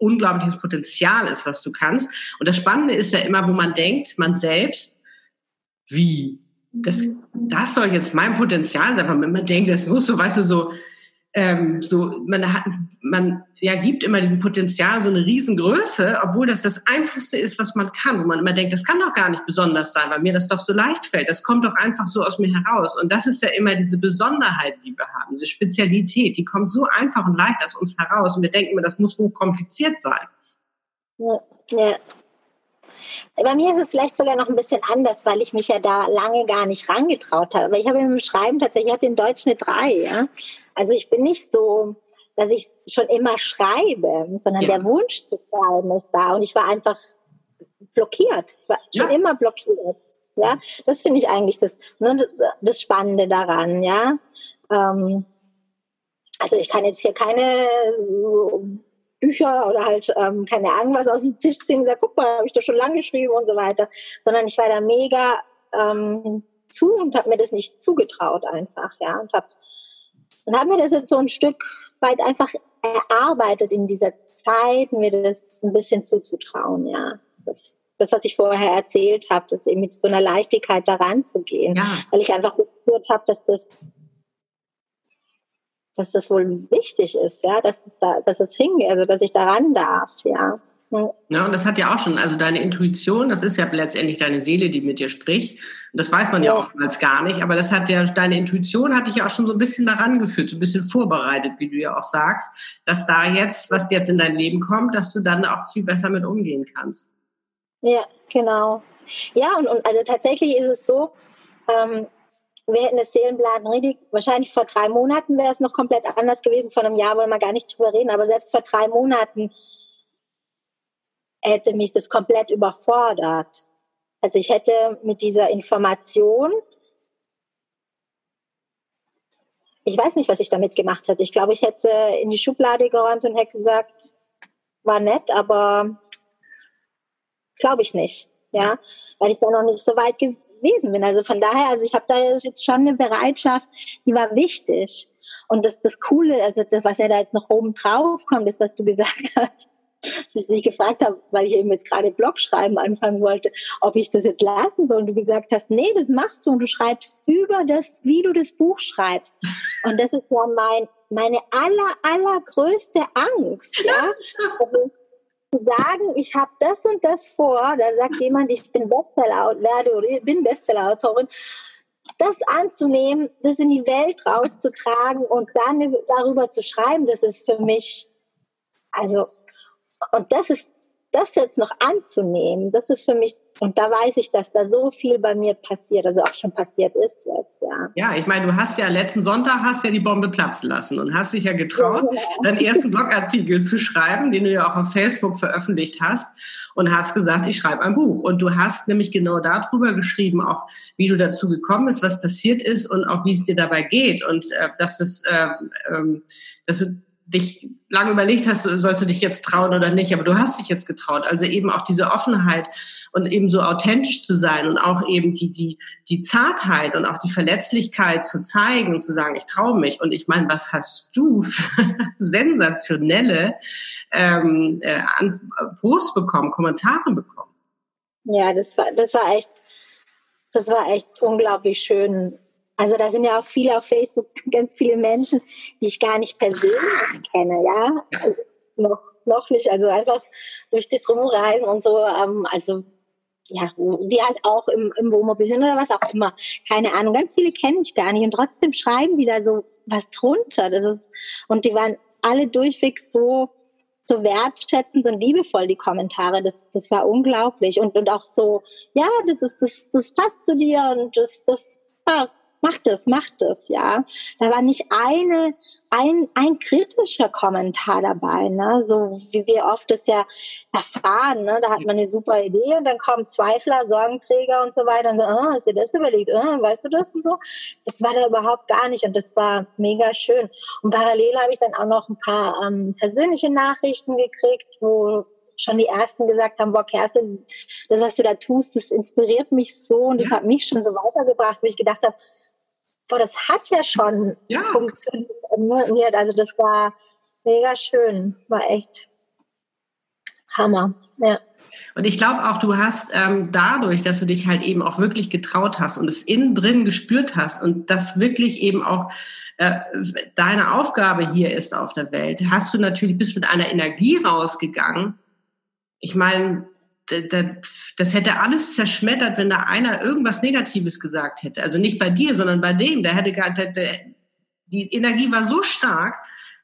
unglaubliches Potenzial ist, was du kannst. Und das Spannende ist ja immer, wo man denkt, man selbst, wie? Das, das soll jetzt mein Potenzial sein, weil man denkt, das muss so, weißt du, so, ähm, so, man hat, man ja gibt immer diesem Potenzial so eine Riesengröße, obwohl das das Einfachste ist, was man kann. Wo man immer denkt, das kann doch gar nicht besonders sein, weil mir das doch so leicht fällt. Das kommt doch einfach so aus mir heraus. Und das ist ja immer diese Besonderheit, die wir haben, diese Spezialität, die kommt so einfach und leicht aus uns heraus. Und wir denken immer, das muss hochkompliziert sein. Ja, ja. Bei mir ist es vielleicht sogar noch ein bisschen anders, weil ich mich ja da lange gar nicht rangetraut habe. Aber ich habe im Schreiben tatsächlich, ich hatte in Deutsch eine 3. Ja? Also ich bin nicht so, dass ich schon immer schreibe, sondern ja. der Wunsch zu schreiben ist da. Und ich war einfach blockiert. Ich war ja. schon immer blockiert. Ja, das finde ich eigentlich das, ne, das Spannende daran, ja. Ähm, also ich kann jetzt hier keine so Bücher oder halt, ähm, keine Ahnung, was aus dem Tisch ziehen und sagen, guck mal, habe ich doch schon lange geschrieben und so weiter. Sondern ich war da mega ähm, zu und habe mir das nicht zugetraut einfach, ja. Und habe und hab mir das jetzt so ein Stück weit einfach erarbeitet in dieser Zeit, mir das ein bisschen zuzutrauen, ja. Das, das was ich vorher erzählt habe, das eben mit so einer Leichtigkeit daran zu gehen, ja. weil ich einfach gespürt habe, dass das dass das wohl wichtig ist, ja, dass es da, dass es hingeht, also dass ich daran darf, ja. Ja, und das hat ja auch schon, also deine Intuition, das ist ja letztendlich deine Seele, die mit dir spricht. Und das weiß man ja, ja oftmals gar nicht, aber das hat ja, deine Intuition hat dich ja auch schon so ein bisschen daran geführt, so ein bisschen vorbereitet, wie du ja auch sagst, dass da jetzt, was jetzt in dein Leben kommt, dass du dann auch viel besser mit umgehen kannst. Ja, genau. Ja, und, und also tatsächlich ist es so, ähm, wir hätten das Seelenblatt richtig, wahrscheinlich vor drei Monaten wäre es noch komplett anders gewesen, vor einem Jahr wollen wir gar nicht drüber reden, aber selbst vor drei Monaten hätte mich das komplett überfordert. Also ich hätte mit dieser Information, ich weiß nicht, was ich damit gemacht hätte. Ich glaube, ich hätte in die Schublade geräumt und hätte gesagt, war nett, aber glaube ich nicht. ja, weil ich da noch nicht so weit gewesen bin. Also von daher, also ich habe da jetzt schon eine Bereitschaft, die war wichtig. Und das, das Coole, also das, was ja da jetzt noch oben drauf kommt, ist, was du gesagt hast, dass ich dich gefragt habe, weil ich eben jetzt gerade Blogschreiben anfangen wollte, ob ich das jetzt lassen soll. Und du gesagt hast, nee, das machst du und du schreibst über das, wie du das Buch schreibst. Und das ist ja mein, meine aller, allergrößte Angst, ja. Also, sagen, ich habe das und das vor, da sagt jemand, ich bin Bestseller werde oder bin Bestsellerautorin, das anzunehmen, das in die Welt rauszutragen und dann darüber zu schreiben, das ist für mich, also, und das ist das jetzt noch anzunehmen, das ist für mich, und da weiß ich, dass da so viel bei mir passiert, also auch schon passiert ist jetzt, ja. Ja, ich meine, du hast ja letzten Sonntag hast ja die Bombe platzen lassen und hast dich ja getraut, ja. deinen ersten Blogartikel zu schreiben, den du ja auch auf Facebook veröffentlicht hast und hast gesagt, ich schreibe ein Buch. Und du hast nämlich genau darüber geschrieben, auch wie du dazu gekommen bist, was passiert ist und auch wie es dir dabei geht und äh, dass das, äh, äh, dass du dich lange überlegt hast, sollst du dich jetzt trauen oder nicht, aber du hast dich jetzt getraut. Also eben auch diese Offenheit und eben so authentisch zu sein und auch eben die, die, die Zartheit und auch die Verletzlichkeit zu zeigen und zu sagen, ich traue mich. Und ich meine, was hast du für sensationelle ähm, äh, Posts bekommen, Kommentare bekommen? Ja, das war, das war echt, das war echt unglaublich schön also da sind ja auch viele auf Facebook, ganz viele Menschen, die ich gar nicht persönlich kenne, ja. Also noch, noch nicht, also einfach durch das Rumreisen und so, ähm, also ja, die halt auch im, im Wohnmobil sind oder was auch immer. Keine Ahnung. Ganz viele kenne ich gar nicht und trotzdem schreiben die da so was drunter. Das ist, und die waren alle durchweg so, so wertschätzend und liebevoll, die Kommentare. Das, das war unglaublich. Und, und auch so, ja, das ist, das, das passt zu dir und das, das, ja, mach das, mach das, ja. Da war nicht eine, ein, ein kritischer Kommentar dabei, ne? so wie wir oft das ja erfahren. Ne? Da hat man eine super Idee und dann kommen Zweifler, Sorgenträger und so weiter und so, oh, hast du das überlegt? Oh, weißt du das und so? Das war da überhaupt gar nicht und das war mega schön. Und parallel habe ich dann auch noch ein paar ähm, persönliche Nachrichten gekriegt, wo schon die ersten gesagt haben, boah, Kerstin, das, was du da tust, das inspiriert mich so und das hat mich schon so weitergebracht, wo ich gedacht habe, boah, das hat ja schon ja. funktioniert. Also das war mega schön, war echt Hammer. Ja. Und ich glaube auch, du hast ähm, dadurch, dass du dich halt eben auch wirklich getraut hast und es innen drin gespürt hast und das wirklich eben auch äh, deine Aufgabe hier ist auf der Welt, hast du natürlich bist mit einer Energie rausgegangen. Ich meine, das, das hätte alles zerschmettert, wenn da einer irgendwas Negatives gesagt hätte. Also nicht bei dir, sondern bei dem. Der hätte gar, der, der, die Energie war so stark,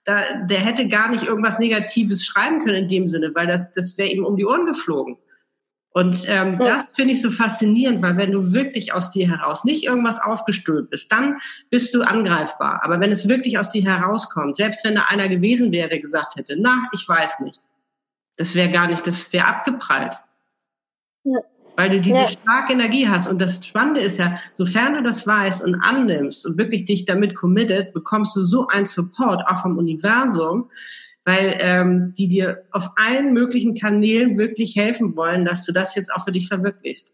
da, der hätte gar nicht irgendwas Negatives schreiben können in dem Sinne, weil das, das wäre ihm um die Ohren geflogen. Und ähm, ja. das finde ich so faszinierend, weil wenn du wirklich aus dir heraus nicht irgendwas aufgestülpt bist, dann bist du angreifbar. Aber wenn es wirklich aus dir herauskommt, selbst wenn da einer gewesen wäre, der gesagt hätte, na, ich weiß nicht, das wäre gar nicht, das wäre abgeprallt. Ja. Weil du diese ja. starke Energie hast. Und das Spannende ist ja, sofern du das weißt und annimmst und wirklich dich damit committed, bekommst du so einen Support auch vom Universum, weil ähm, die dir auf allen möglichen Kanälen wirklich helfen wollen, dass du das jetzt auch für dich verwirklichst.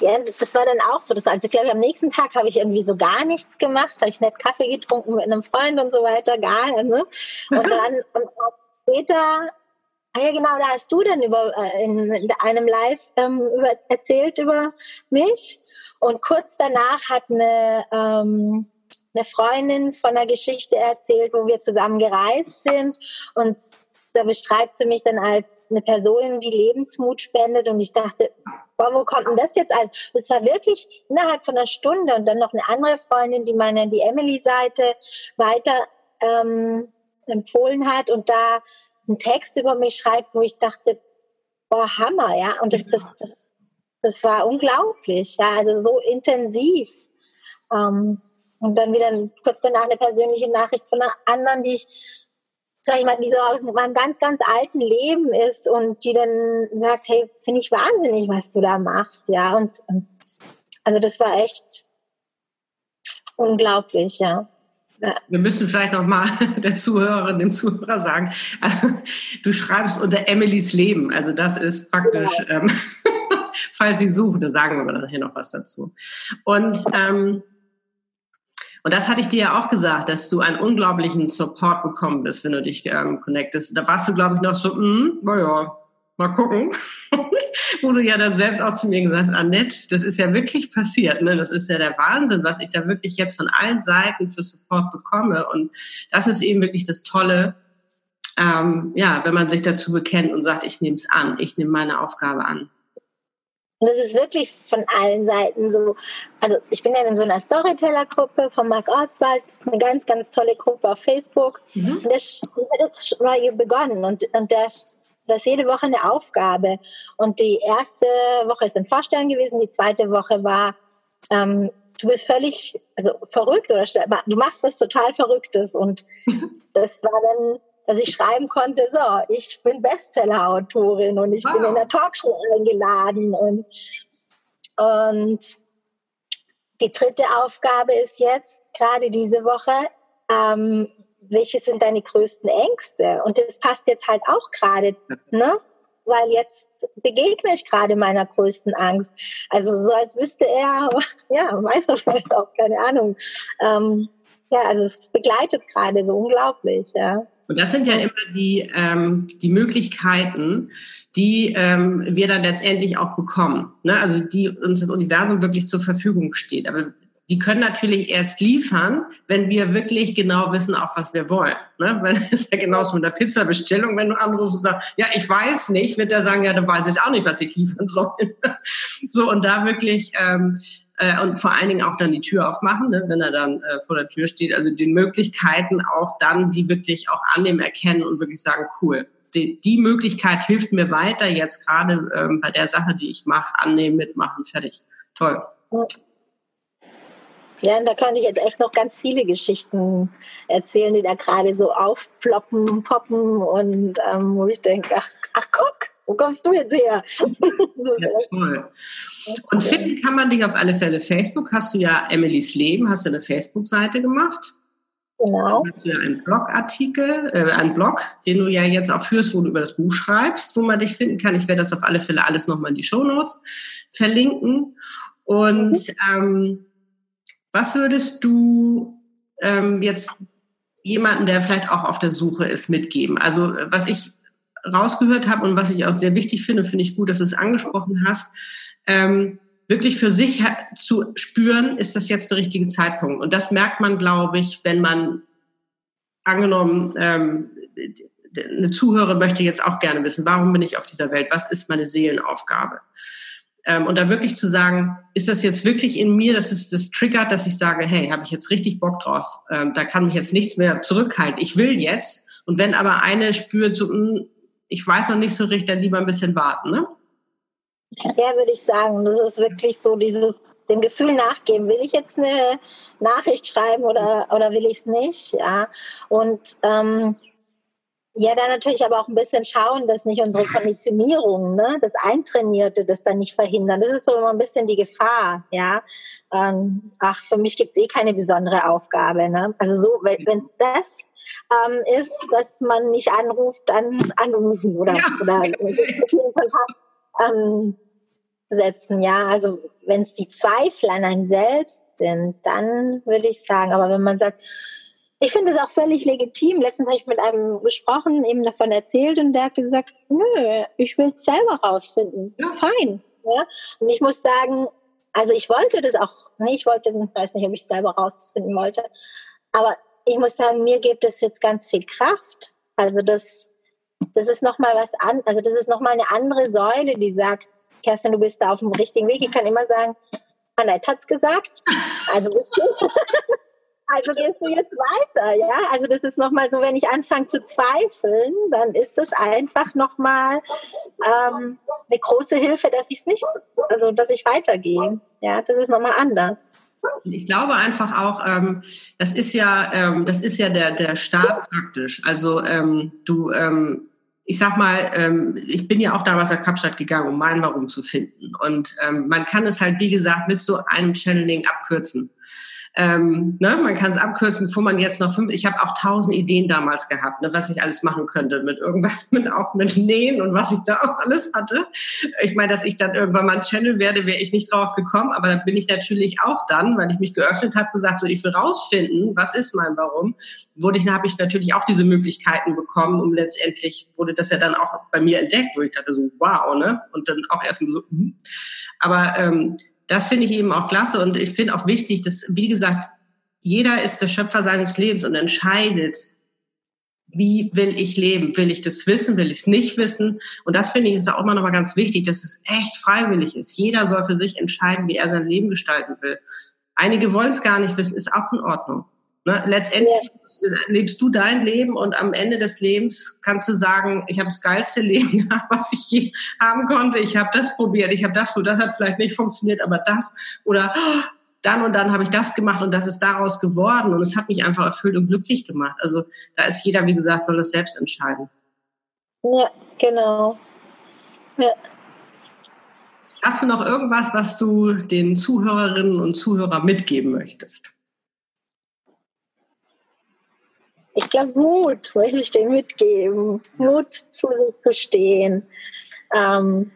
Ja, das war dann auch so. Das, also ich glaube, am nächsten Tag habe ich irgendwie so gar nichts gemacht, habe ich nett Kaffee getrunken mit einem Freund und so weiter, gar. Ne? Und dann und später Ah ja, genau, da hast du dann über, äh, in einem Live ähm, über, erzählt über mich. Und kurz danach hat eine, ähm, eine Freundin von der Geschichte erzählt, wo wir zusammen gereist sind. Und da beschreibt sie mich dann als eine Person, die Lebensmut spendet. Und ich dachte, boah, wo kommt denn das jetzt an? Es war wirklich innerhalb von einer Stunde. Und dann noch eine andere Freundin, die meine, die Emily-Seite weiter ähm, empfohlen hat. Und da einen Text über mich schreibt, wo ich dachte, boah, Hammer, ja. Und das, das, das, das war unglaublich, ja, also so intensiv. Ähm, und dann wieder kurz danach eine persönliche Nachricht von einer anderen, die ich, sag ich mal, die so aus meinem ganz, ganz alten Leben ist und die dann sagt, hey, finde ich wahnsinnig, was du da machst, ja. Und, und also das war echt unglaublich, ja. Wir müssen vielleicht noch mal der Zuhörerin, dem Zuhörer sagen, also, du schreibst unter Emilys Leben. Also das ist praktisch, ja. ähm, falls Sie suchen, da sagen wir nachher noch was dazu. Und ähm, und das hatte ich dir ja auch gesagt, dass du einen unglaublichen Support bekommen wirst, wenn du dich ähm, connectest. Da warst du, glaube ich, noch so, mm, naja, mal gucken. Wo du ja dann selbst auch zu mir gesagt hast, Annette, das ist ja wirklich passiert. Ne? Das ist ja der Wahnsinn, was ich da wirklich jetzt von allen Seiten für Support bekomme. Und das ist eben wirklich das Tolle, ähm, ja, wenn man sich dazu bekennt und sagt, ich nehme es an, ich nehme meine Aufgabe an. Und das ist wirklich von allen Seiten so. Also ich bin ja in so einer Storyteller-Gruppe von Marc Oswald. Das ist eine ganz, ganz tolle Gruppe auf Facebook. Mhm. Und das, das mal hier begonnen. Und, und das, das ist jede Woche eine Aufgabe. Und die erste Woche ist ein Vorstellen gewesen. Die zweite Woche war, ähm, du bist völlig also verrückt oder du machst was total Verrücktes. Und das war dann dass ich schreiben konnte, so, ich bin Bestseller-Autorin und ich wow. bin in der Talkshow eingeladen und, und die dritte Aufgabe ist jetzt, gerade diese Woche, ähm, welche sind deine größten Ängste? Und das passt jetzt halt auch gerade, ne? Weil jetzt begegne ich gerade meiner größten Angst. Also so als wüsste er, ja, weiß er vielleicht auch, keine Ahnung. Ähm, ja, also es begleitet gerade so unglaublich, ja. Und das sind ja immer die, ähm, die Möglichkeiten, die ähm, wir dann letztendlich auch bekommen. Ne? Also die uns das Universum wirklich zur Verfügung steht. Aber die können natürlich erst liefern, wenn wir wirklich genau wissen, auch was wir wollen. Ne? Weil es ist ja genauso mit der Pizza-Bestellung. Wenn du anrufst und sagst, ja, ich weiß nicht, wird er sagen, ja, dann weiß ich auch nicht, was ich liefern soll. so, und da wirklich ähm, äh, und vor allen Dingen auch dann die Tür aufmachen, ne, wenn er dann äh, vor der Tür steht. Also die Möglichkeiten auch dann, die wirklich auch annehmen, erkennen und wirklich sagen, cool. Die, die Möglichkeit hilft mir weiter jetzt gerade ähm, bei der Sache, die ich mache, annehmen, mitmachen, fertig. Toll. Ja, da könnte ich jetzt echt noch ganz viele Geschichten erzählen, die da gerade so aufploppen, poppen und ähm, wo ich denke, ach, ach guck, wo kommst du jetzt her? ja, toll. Und finden kann man dich auf alle Fälle. Facebook hast du ja Emilys Leben, hast du eine Facebook-Seite gemacht. Genau. Dann hast du ja einen Blogartikel, äh, einen Blog, den du ja jetzt auch führst, wo du über das Buch schreibst, wo man dich finden kann. Ich werde das auf alle Fälle alles nochmal in die Show Notes verlinken. Und mhm. ähm, was würdest du ähm, jetzt jemanden, der vielleicht auch auf der Suche ist, mitgeben? Also was ich rausgehört habe und was ich auch sehr wichtig finde, finde ich gut, dass du es angesprochen hast, ähm, wirklich für sich zu spüren, ist das jetzt der richtige Zeitpunkt. Und das merkt man, glaube ich, wenn man angenommen, ähm, eine Zuhörerin möchte jetzt auch gerne wissen, warum bin ich auf dieser Welt? Was ist meine Seelenaufgabe? Ähm, und da wirklich zu sagen, ist das jetzt wirklich in mir, dass es das triggert, dass ich sage, hey, habe ich jetzt richtig Bock drauf? Ähm, da kann mich jetzt nichts mehr zurückhalten. Ich will jetzt. Und wenn aber eine spürt, so, mh, hm, ich weiß noch nicht so richtig, dann lieber ein bisschen warten, ne? Ja, würde ich sagen. Das ist wirklich so dieses, dem Gefühl nachgeben. Will ich jetzt eine Nachricht schreiben oder, oder will ich es nicht? Ja. Und ähm, ja, dann natürlich aber auch ein bisschen schauen, dass nicht unsere Konditionierung, ne, das Eintrainierte, das dann nicht verhindern. Das ist so immer ein bisschen die Gefahr, ja. Ähm, ach, für mich gibt's eh keine besondere Aufgabe. Ne? Also so, wenn es das ähm, ist, dass man nicht anruft, dann anrufen oder, ja. oder ähm, setzen. Ja, also wenn es die Zweifel an einem selbst sind, dann würde ich sagen, aber wenn man sagt, ich finde es auch völlig legitim. Letztens habe ich mit einem gesprochen, eben davon erzählt und der hat gesagt, nö, ich will es selber rausfinden. Ja. Fein. Ja? Und ich muss sagen, also ich wollte das auch, nee, ich wollte, weiß nicht, ob ich es selber rausfinden wollte, aber ich muss sagen, mir gibt es jetzt ganz viel Kraft. Also das, das ist nochmal was an, also das ist nochmal eine andere Säule, die sagt, Kerstin, du bist da auf dem richtigen Weg. Ich kann immer sagen, Annette hat's gesagt. Also. Also gehst du jetzt weiter, ja? Also das ist nochmal so, wenn ich anfange zu zweifeln, dann ist das einfach nochmal ähm, eine große Hilfe, dass ich es nicht, also dass ich weitergehe. Ja, das ist nochmal anders. Ich glaube einfach auch, ähm, das ist ja, ähm, das ist ja der der Start praktisch. Also ähm, du, ähm, ich sag mal, ähm, ich bin ja auch damals nach Kapstadt gegangen, um mein Warum zu finden. Und ähm, man kann es halt, wie gesagt, mit so einem Channeling abkürzen. Ähm, ne, man kann es abkürzen, bevor man jetzt noch fünf, ich habe auch tausend Ideen damals gehabt, ne, was ich alles machen könnte mit irgendwas, mit auch mit Nähen und was ich da auch alles hatte. Ich meine, dass ich dann irgendwann mal ein Channel werde, wäre ich nicht drauf gekommen, aber da bin ich natürlich auch dann, weil ich mich geöffnet habe, gesagt, so ich will rausfinden, was ist mein Warum, wurde ich, habe ich natürlich auch diese Möglichkeiten bekommen und letztendlich wurde das ja dann auch bei mir entdeckt, wo ich dachte so, wow, ne, und dann auch erstmal so, hm. aber ähm, das finde ich eben auch klasse und ich finde auch wichtig, dass, wie gesagt, jeder ist der Schöpfer seines Lebens und entscheidet, wie will ich leben? Will ich das wissen? Will ich es nicht wissen? Und das finde ich ist auch immer noch mal ganz wichtig, dass es echt freiwillig ist. Jeder soll für sich entscheiden, wie er sein Leben gestalten will. Einige wollen es gar nicht wissen, ist auch in Ordnung. Ne? Letztendlich ja. lebst du dein Leben und am Ende des Lebens kannst du sagen, ich habe das geilste Leben gehabt, was ich je haben konnte. Ich habe das probiert, ich habe das, das hat vielleicht nicht funktioniert, aber das oder dann und dann habe ich das gemacht und das ist daraus geworden und es hat mich einfach erfüllt und glücklich gemacht. Also da ist jeder, wie gesagt, soll das selbst entscheiden. Ja, genau. Ja. Hast du noch irgendwas, was du den Zuhörerinnen und Zuhörern mitgeben möchtest? Ich glaube, Mut möchte ich denen mitgeben. Mut zu sich zu stehen. Ähm,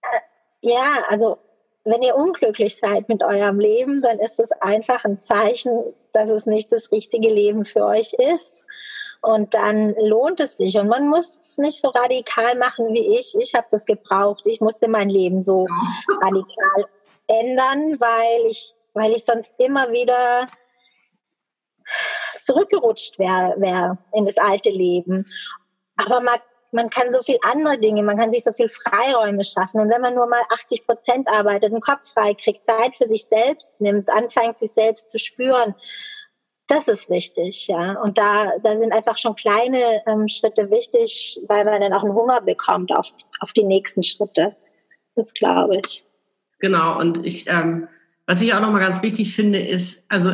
äh, ja, also wenn ihr unglücklich seid mit eurem Leben, dann ist es einfach ein Zeichen, dass es nicht das richtige Leben für euch ist. Und dann lohnt es sich. Und man muss es nicht so radikal machen wie ich. Ich habe das gebraucht. Ich musste mein Leben so radikal ändern, weil ich, weil ich sonst immer wieder zurückgerutscht wäre wär in das alte Leben. Aber man, man kann so viel andere Dinge, man kann sich so viel Freiräume schaffen. Und wenn man nur mal 80 Prozent arbeitet, den Kopf frei kriegt, Zeit für sich selbst nimmt, anfängt, sich selbst zu spüren, das ist wichtig, ja. Und da, da sind einfach schon kleine ähm, Schritte wichtig, weil man dann auch einen Hunger bekommt auf, auf die nächsten Schritte. Das glaube ich. Genau. Und ich, ähm, was ich auch nochmal ganz wichtig finde, ist, also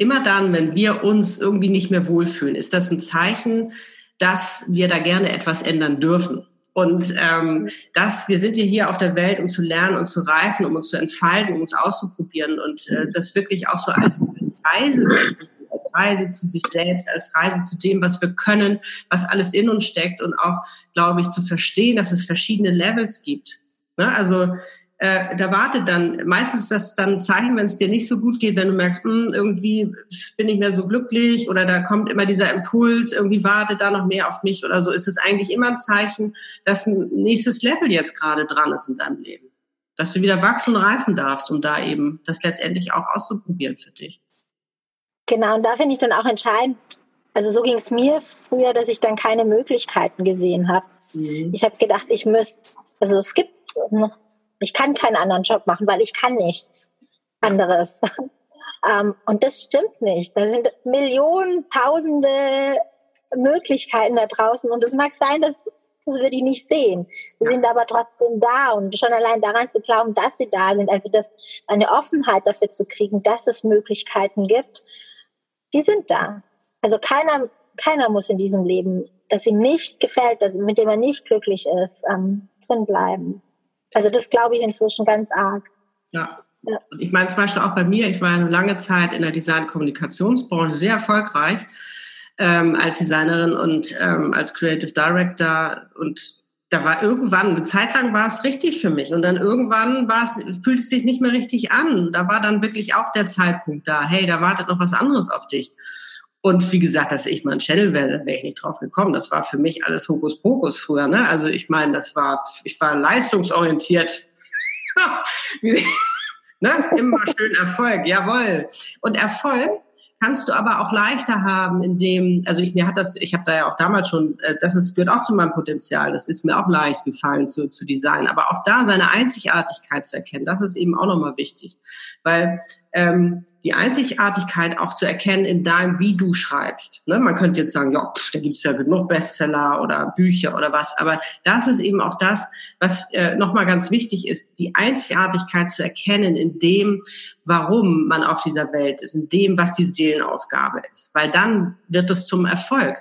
immer dann, wenn wir uns irgendwie nicht mehr wohlfühlen, ist das ein Zeichen, dass wir da gerne etwas ändern dürfen. Und ähm, dass wir sind ja hier auf der Welt, um zu lernen und zu reifen, um uns zu entfalten, um uns auszuprobieren und äh, das wirklich auch so als, als Reise, als Reise zu sich selbst, als Reise zu dem, was wir können, was alles in uns steckt und auch, glaube ich, zu verstehen, dass es verschiedene Levels gibt. Ne? Also äh, da wartet dann, meistens ist das dann ein Zeichen, wenn es dir nicht so gut geht, wenn du merkst, mh, hm, irgendwie bin ich mehr so glücklich oder da kommt immer dieser Impuls, irgendwie wartet da noch mehr auf mich oder so, ist es eigentlich immer ein Zeichen, dass ein nächstes Level jetzt gerade dran ist in deinem Leben. Dass du wieder wachsen und reifen darfst, um da eben das letztendlich auch auszuprobieren für dich. Genau, und da finde ich dann auch entscheidend, also so ging es mir früher, dass ich dann keine Möglichkeiten gesehen habe. Mhm. Ich habe gedacht, ich müsste, also es gibt ich kann keinen anderen Job machen, weil ich kann nichts anderes. ähm, und das stimmt nicht. Da sind Millionen, Tausende Möglichkeiten da draußen und es mag sein, dass, dass wir die nicht sehen. Sie sind aber trotzdem da und schon allein daran zu glauben, dass sie da sind, also das, eine Offenheit dafür zu kriegen, dass es Möglichkeiten gibt, die sind da. Also keiner, keiner muss in diesem Leben, das ihm nicht gefällt, das, mit dem er nicht glücklich ist, ähm, drin bleiben. Also das glaube ich inzwischen ganz arg. Ja. ja. Und ich meine zum Beispiel auch bei mir, ich war eine lange Zeit in der Design-Kommunikationsbranche sehr erfolgreich ähm, als Designerin und ähm, als Creative Director und da war irgendwann, eine Zeit lang war es richtig für mich und dann irgendwann war es, fühlt es sich nicht mehr richtig an. Da war dann wirklich auch der Zeitpunkt da, hey, da wartet noch was anderes auf dich. Und wie gesagt, dass ich mal ein Channel wäre, wäre ich nicht drauf gekommen. Das war für mich alles Hokuspokus früher. Ne? Also ich meine, das war, ich war leistungsorientiert. ne? Immer schön Erfolg, jawohl. Und Erfolg kannst du aber auch leichter haben, indem, also ich, mir hat das, ich habe da ja auch damals schon, äh, das ist, gehört auch zu meinem Potenzial, das ist mir auch leicht gefallen zu, zu designen, aber auch da seine Einzigartigkeit zu erkennen, das ist eben auch nochmal wichtig, weil ähm, die Einzigartigkeit auch zu erkennen in deinem, wie du schreibst. Ne? Man könnte jetzt sagen, ja, pff, da gibt's ja genug Bestseller oder Bücher oder was, aber das ist eben auch das, was äh, nochmal ganz wichtig ist, die Einzigartigkeit zu erkennen in dem, warum man auf dieser Welt ist, in dem, was die Seelenaufgabe ist, weil dann wird es zum Erfolg.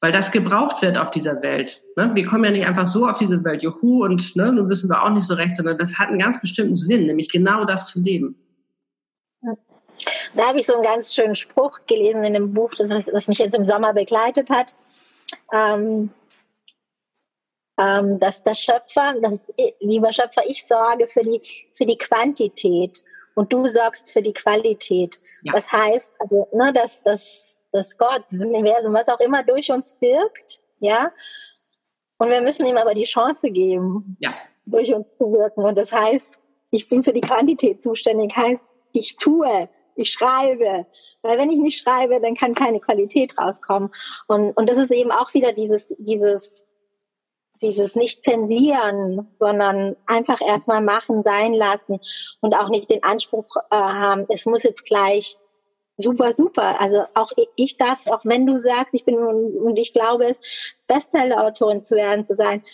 weil das gebraucht wird auf dieser Welt. Ne? Wir kommen ja nicht einfach so auf diese Welt, juhu, und ne, nun wissen wir auch nicht so recht, sondern das hat einen ganz bestimmten Sinn, nämlich genau das zu leben. Da habe ich so einen ganz schönen Spruch gelesen in dem Buch, das, das mich jetzt im Sommer begleitet hat. Ähm, ähm, dass der Schöpfer, das, lieber Schöpfer, ich sorge für die, für die Quantität und du sorgst für die Qualität. Ja. Das heißt, also, ne, dass, dass, dass Gott, das Universum, was auch immer durch uns wirkt, ja, und wir müssen ihm aber die Chance geben, ja. durch uns zu wirken. Und das heißt, ich bin für die Quantität zuständig, heißt, ich tue, ich schreibe. Weil wenn ich nicht schreibe, dann kann keine Qualität rauskommen. Und, und das ist eben auch wieder dieses, dieses, dieses nicht zensieren, sondern einfach erstmal machen, sein lassen und auch nicht den Anspruch äh, haben, es muss jetzt gleich super, super. Also auch ich darf, auch wenn du sagst, ich bin und ich glaube es, Bestseller-Autorin zu werden, zu sein,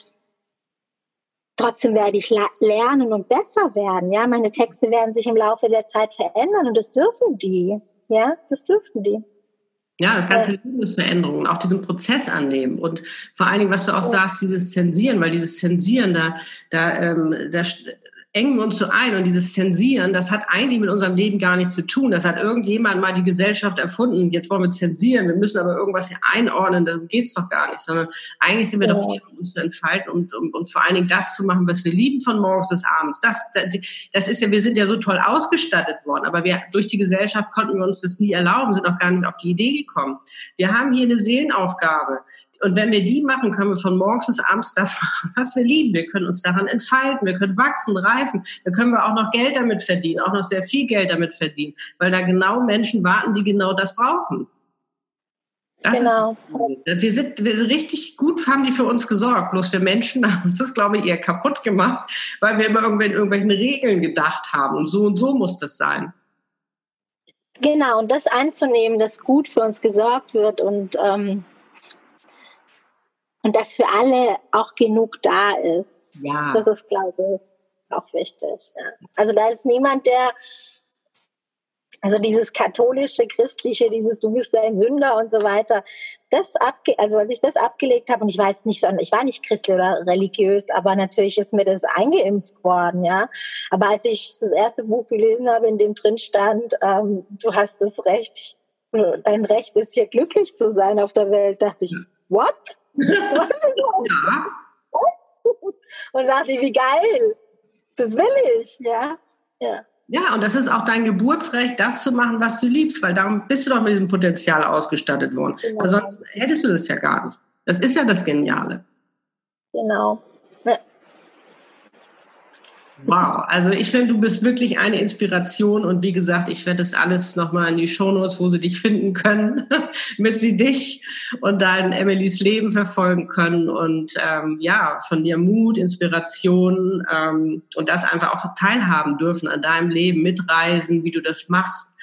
trotzdem werde ich lernen und besser werden. Ja, meine Texte werden sich im Laufe der Zeit verändern und das dürfen die. Ja, das dürfen die. Ja, das ganze ja. Leben ist Veränderung, auch diesen Prozess annehmen und vor allen Dingen, was du auch ja. sagst, dieses Zensieren, weil dieses Zensieren, da, da, ähm, da engen wir uns so ein und dieses Zensieren, das hat eigentlich mit unserem Leben gar nichts zu tun. Das hat irgendjemand mal die Gesellschaft erfunden. Jetzt wollen wir zensieren, wir müssen aber irgendwas hier einordnen, dann geht's doch gar nicht, sondern eigentlich sind wir ja. doch hier, um uns zu entfalten und, und, und vor allen Dingen das zu machen, was wir lieben von morgens bis abends. Das, das, das ist ja, wir sind ja so toll ausgestattet worden, aber wir, durch die Gesellschaft konnten wir uns das nie erlauben, sind auch gar nicht auf die Idee gekommen. Wir haben hier eine Seelenaufgabe. Und wenn wir die machen, können wir von morgens bis abends das machen, was wir lieben. Wir können uns daran entfalten, wir können wachsen, reifen, da können wir auch noch Geld damit verdienen, auch noch sehr viel Geld damit verdienen, weil da genau Menschen warten, die genau das brauchen. Das genau. Ist, wir, sind, wir sind richtig gut, haben die für uns gesorgt. Bloß wir Menschen haben das, glaube ich, eher kaputt gemacht, weil wir immer in irgendwelchen Regeln gedacht haben. Und so und so muss das sein. Genau, und das anzunehmen, dass gut für uns gesorgt wird und ähm, und dass für alle auch genug da ist. Ja. Das ist, glaube ich, auch wichtig. Ja. Also da ist niemand, der, also dieses katholische, christliche, dieses du bist ein Sünder und so weiter, das abge also als ich das abgelegt habe und ich weiß nicht, ich war nicht christlich oder religiös, aber natürlich ist mir das eingeimpft worden, ja. Aber als ich das erste Buch gelesen habe, in dem drin stand, ähm, du hast das Recht, dein Recht ist hier glücklich zu sein auf der Welt, dachte ich, what? Was ist das? Ja. Und dachte ich, wie geil. Das will ich, ja. Ja. Ja, und das ist auch dein Geburtsrecht, das zu machen, was du liebst, weil darum bist du doch mit diesem Potenzial ausgestattet worden. Genau. sonst hättest du das ja gar nicht. Das ist ja das Geniale. Genau. Wow, also ich finde, du bist wirklich eine Inspiration und wie gesagt, ich werde das alles nochmal in die Shownotes, wo sie dich finden können, mit sie dich und dein Emilys Leben verfolgen können und ähm, ja, von dir Mut, Inspiration ähm, und das einfach auch teilhaben dürfen an deinem Leben, mitreisen, wie du das machst,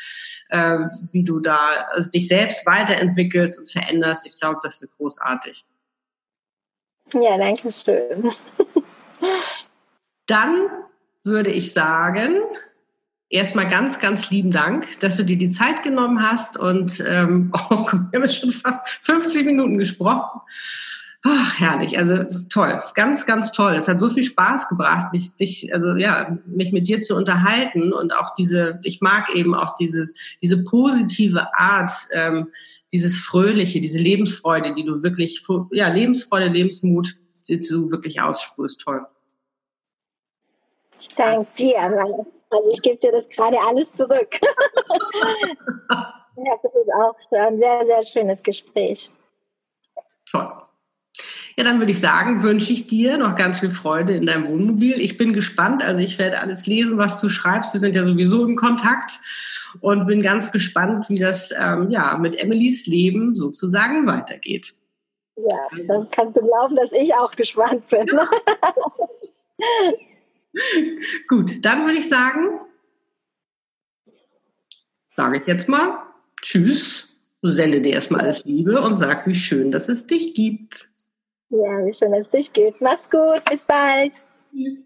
äh, wie du da also dich selbst weiterentwickelst und veränderst. Ich glaube, das wird großartig. Ja, danke schön. Dann würde ich sagen, erstmal ganz, ganz lieben Dank, dass du dir die Zeit genommen hast und ähm, oh, wir haben schon fast 50 Minuten gesprochen. Ach, herrlich, also toll, ganz, ganz toll. Es hat so viel Spaß gebracht, mich, dich, also ja, mich mit dir zu unterhalten und auch diese, ich mag eben auch dieses, diese positive Art, ähm, dieses Fröhliche, diese Lebensfreude, die du wirklich, ja, Lebensfreude, Lebensmut, die du wirklich aussprühst, toll. Ich danke dir. Also ich gebe dir das gerade alles zurück. ja, das ist auch ein sehr, sehr schönes Gespräch. Toll. Ja, dann würde ich sagen, wünsche ich dir noch ganz viel Freude in deinem Wohnmobil. Ich bin gespannt. Also ich werde alles lesen, was du schreibst. Wir sind ja sowieso in Kontakt und bin ganz gespannt, wie das ähm, ja mit Emilys Leben sozusagen weitergeht. Ja, dann kannst du glauben, dass ich auch gespannt bin. Ja. Gut, dann würde ich sagen, sage ich jetzt mal Tschüss, sende dir erstmal alles Liebe und sag, wie schön, dass es dich gibt. Ja, wie schön, dass es dich gibt. Mach's gut, bis bald. Tschüss.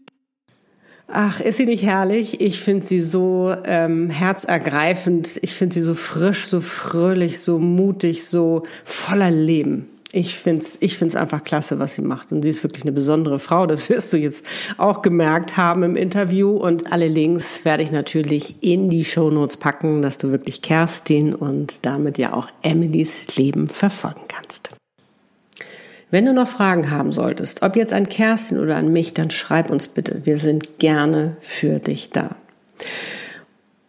Ach, ist sie nicht herrlich? Ich finde sie so ähm, herzergreifend. Ich finde sie so frisch, so fröhlich, so mutig, so voller Leben. Ich find's, ich find's einfach klasse, was sie macht. Und sie ist wirklich eine besondere Frau. Das wirst du jetzt auch gemerkt haben im Interview. Und alle Links werde ich natürlich in die Shownotes packen, dass du wirklich Kerstin und damit ja auch Emilys Leben verfolgen kannst. Wenn du noch Fragen haben solltest, ob jetzt an Kerstin oder an mich, dann schreib uns bitte. Wir sind gerne für dich da.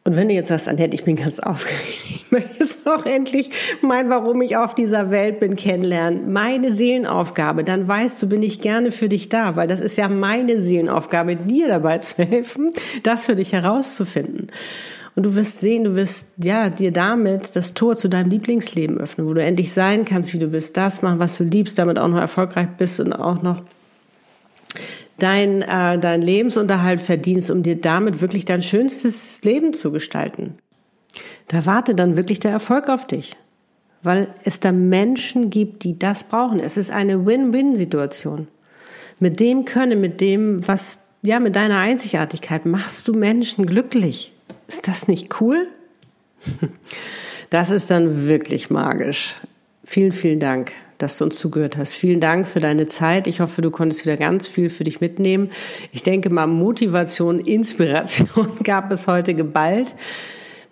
Und wenn du jetzt sagst, dann hätte ich mich ganz aufgeregt. Ich möchte jetzt auch endlich mein, warum ich auf dieser Welt bin, kennenlernen. Meine Seelenaufgabe. Dann weißt du, bin ich gerne für dich da, weil das ist ja meine Seelenaufgabe, dir dabei zu helfen, das für dich herauszufinden. Und du wirst sehen, du wirst ja dir damit das Tor zu deinem Lieblingsleben öffnen, wo du endlich sein kannst, wie du bist, das machen, was du liebst, damit auch noch erfolgreich bist und auch noch dein, äh, dein Lebensunterhalt verdienst, um dir damit wirklich dein schönstes Leben zu gestalten. Da wartet dann wirklich der Erfolg auf dich, weil es da Menschen gibt, die das brauchen. Es ist eine Win-Win-Situation. Mit dem Können, mit dem, was, ja, mit deiner Einzigartigkeit machst du Menschen glücklich. Ist das nicht cool? Das ist dann wirklich magisch. Vielen, vielen Dank, dass du uns zugehört hast. Vielen Dank für deine Zeit. Ich hoffe, du konntest wieder ganz viel für dich mitnehmen. Ich denke mal, Motivation, Inspiration gab es heute geballt.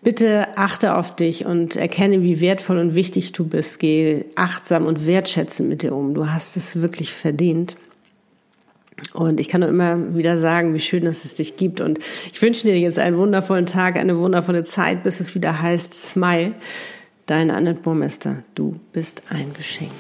Bitte achte auf dich und erkenne, wie wertvoll und wichtig du bist. Geh achtsam und wertschätzend mit dir um. Du hast es wirklich verdient. Und ich kann nur immer wieder sagen, wie schön dass es dich gibt. Und ich wünsche dir jetzt einen wundervollen Tag, eine wundervolle Zeit, bis es wieder heißt Smile. Deine Annette Burmester, du bist ein Geschenk.